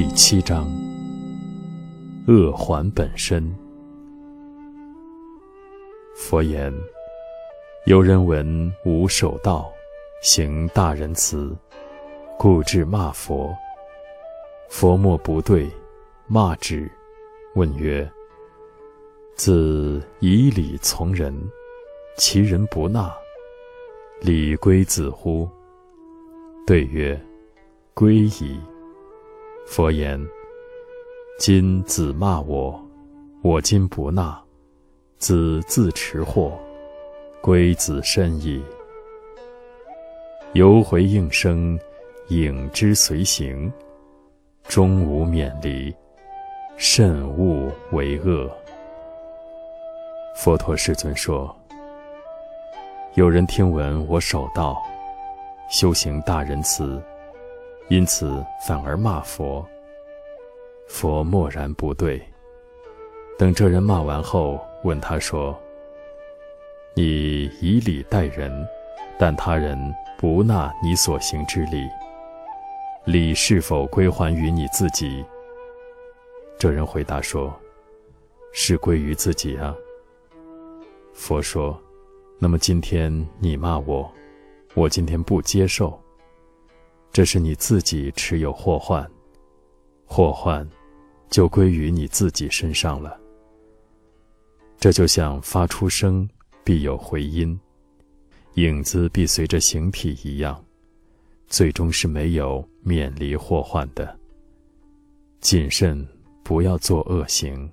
第七章：恶还本身。佛言：有人闻无守道，行大仁慈，故至骂佛。佛莫不对，骂之。问曰：自以礼从人，其人不纳，礼归子乎？对曰：归矣。佛言：今子骂我，我今不纳，子自持祸，归子身矣。犹回应声，影之随行，终无免离，慎勿为恶。佛陀世尊说：有人听闻我守道，修行大仁慈。因此反而骂佛，佛默然不对。等这人骂完后，问他说：“你以礼待人，但他人不纳你所行之礼，礼是否归还于你自己？”这人回答说：“是归于自己啊。”佛说：“那么今天你骂我，我今天不接受。”这是你自己持有祸患，祸患就归于你自己身上了。这就像发出声必有回音，影子必随着形体一样，最终是没有免离祸患的。谨慎，不要做恶行。